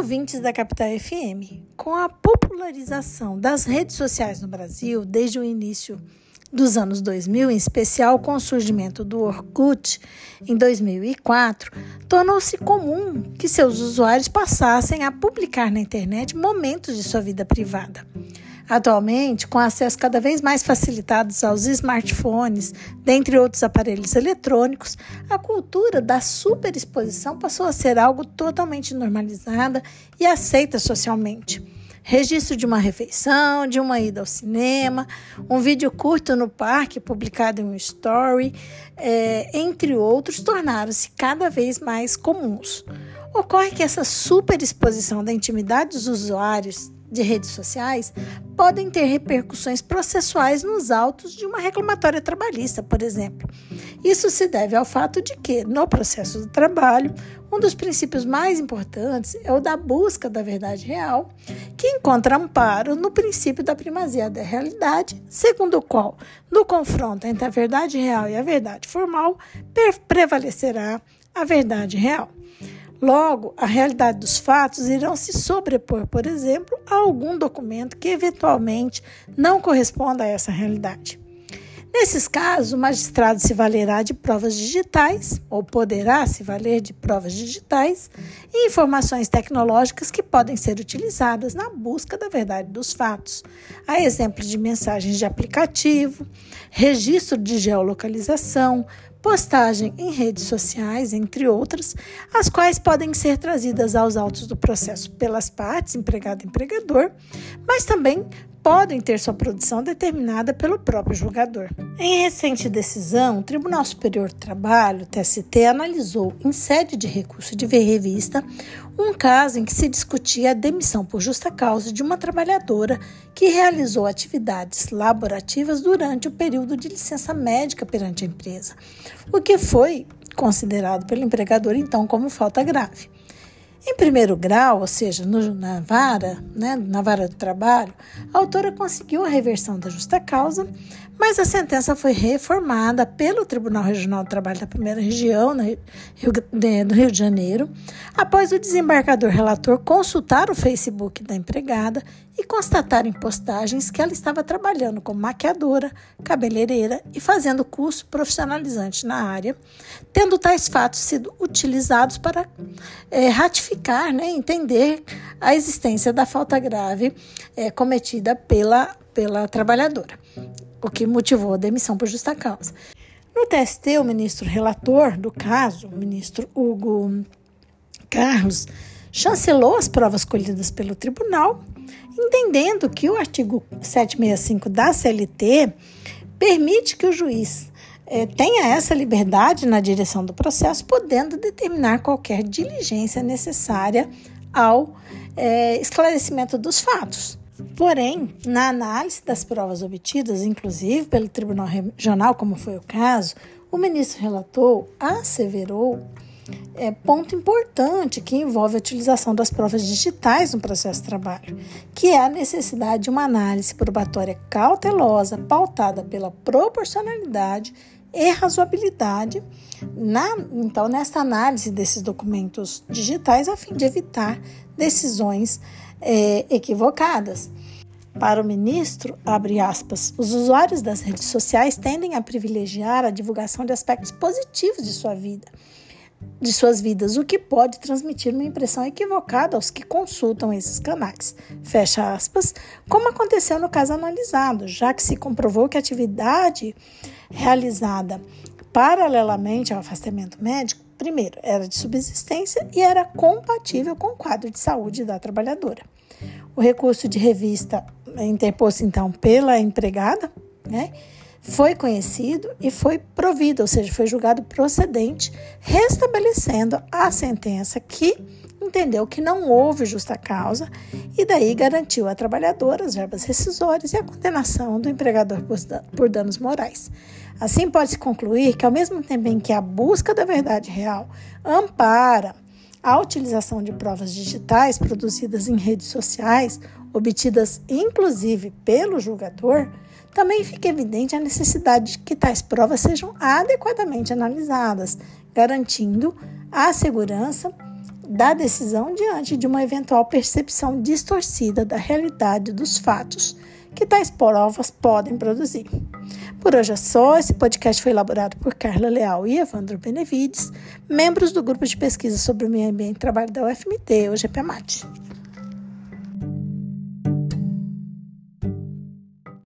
ouvintes da Capital FM. Com a popularização das redes sociais no Brasil desde o início dos anos 2000, em especial com o surgimento do Orkut em 2004, tornou-se comum que seus usuários passassem a publicar na internet momentos de sua vida privada. Atualmente, com acesso cada vez mais facilitado aos smartphones, dentre outros aparelhos eletrônicos, a cultura da superexposição passou a ser algo totalmente normalizada e aceita socialmente. Registro de uma refeição, de uma ida ao cinema, um vídeo curto no parque publicado em um story, é, entre outros, tornaram-se cada vez mais comuns. Ocorre que essa superexposição da intimidade dos usuários de redes sociais podem ter repercussões processuais nos autos de uma reclamatória trabalhista, por exemplo. Isso se deve ao fato de que, no processo do trabalho, um dos princípios mais importantes é o da busca da verdade real, que encontra amparo no princípio da primazia da realidade, segundo o qual, no confronto entre a verdade real e a verdade formal, prevalecerá a verdade real. Logo, a realidade dos fatos irão se sobrepor, por exemplo, a algum documento que eventualmente não corresponda a essa realidade. Nesses casos, o magistrado se valerá de provas digitais, ou poderá se valer de provas digitais, e informações tecnológicas que podem ser utilizadas na busca da verdade dos fatos. Há exemplos de mensagens de aplicativo, registro de geolocalização, postagem em redes sociais, entre outras, as quais podem ser trazidas aos autos do processo pelas partes, empregado e empregador, mas também podem ter sua produção determinada pelo próprio julgador. Em recente decisão, o Tribunal Superior do Trabalho, TST, analisou, em sede de recurso de revista, um caso em que se discutia a demissão por justa causa de uma trabalhadora que realizou atividades laborativas durante o período de licença médica perante a empresa, o que foi considerado pelo empregador então como falta grave. Em primeiro grau, ou seja, no, na vara, né, na vara do trabalho, a autora conseguiu a reversão da justa causa, mas a sentença foi reformada pelo Tribunal Regional do Trabalho da Primeira Região, no Rio, de, no Rio de Janeiro, após o desembargador relator consultar o Facebook da empregada e constatar em postagens que ela estava trabalhando como maquiadora, cabeleireira e fazendo curso profissionalizante na área, tendo tais fatos sido utilizados para é, ratificar, né, entender a existência da falta grave é, cometida pela, pela trabalhadora, o que motivou a demissão por justa causa. No TST, o ministro relator do caso, o ministro Hugo Carlos, chancelou as provas colhidas pelo tribunal, entendendo que o artigo 765 da CLT permite que o juiz é, tenha essa liberdade na direção do processo, podendo determinar qualquer diligência necessária ao é, esclarecimento dos fatos. Porém, na análise das provas obtidas, inclusive pelo Tribunal Regional, como foi o caso, o ministro relator asseverou é, ponto importante que envolve a utilização das provas digitais no processo de trabalho, que é a necessidade de uma análise probatória cautelosa, pautada pela proporcionalidade e razoabilidade, na, então, nesta análise desses documentos digitais, a fim de evitar decisões é, equivocadas. Para o ministro, aspas, os usuários das redes sociais tendem a privilegiar a divulgação de aspectos positivos de sua vida de suas vidas, o que pode transmitir uma impressão equivocada aos que consultam esses canais. Fecha aspas, como aconteceu no caso analisado, já que se comprovou que a atividade realizada paralelamente ao afastamento médico, primeiro, era de subsistência e era compatível com o quadro de saúde da trabalhadora. O recurso de revista interposto então pela empregada, né? Foi conhecido e foi provido, ou seja, foi julgado procedente, restabelecendo a sentença que entendeu que não houve justa causa e daí garantiu à trabalhadora as verbas rescisórias e a condenação do empregador por danos morais. Assim pode-se concluir que ao mesmo tempo em que a busca da verdade real ampara a utilização de provas digitais produzidas em redes sociais, obtidas inclusive pelo julgador, também fica evidente a necessidade de que tais provas sejam adequadamente analisadas, garantindo a segurança da decisão diante de uma eventual percepção distorcida da realidade dos fatos que tais provas podem produzir. Por hoje é só. Esse podcast foi elaborado por Carla Leal e Evandro Benevides, membros do grupo de pesquisa sobre o meio ambiente e trabalho da UFMT, o GPMAT.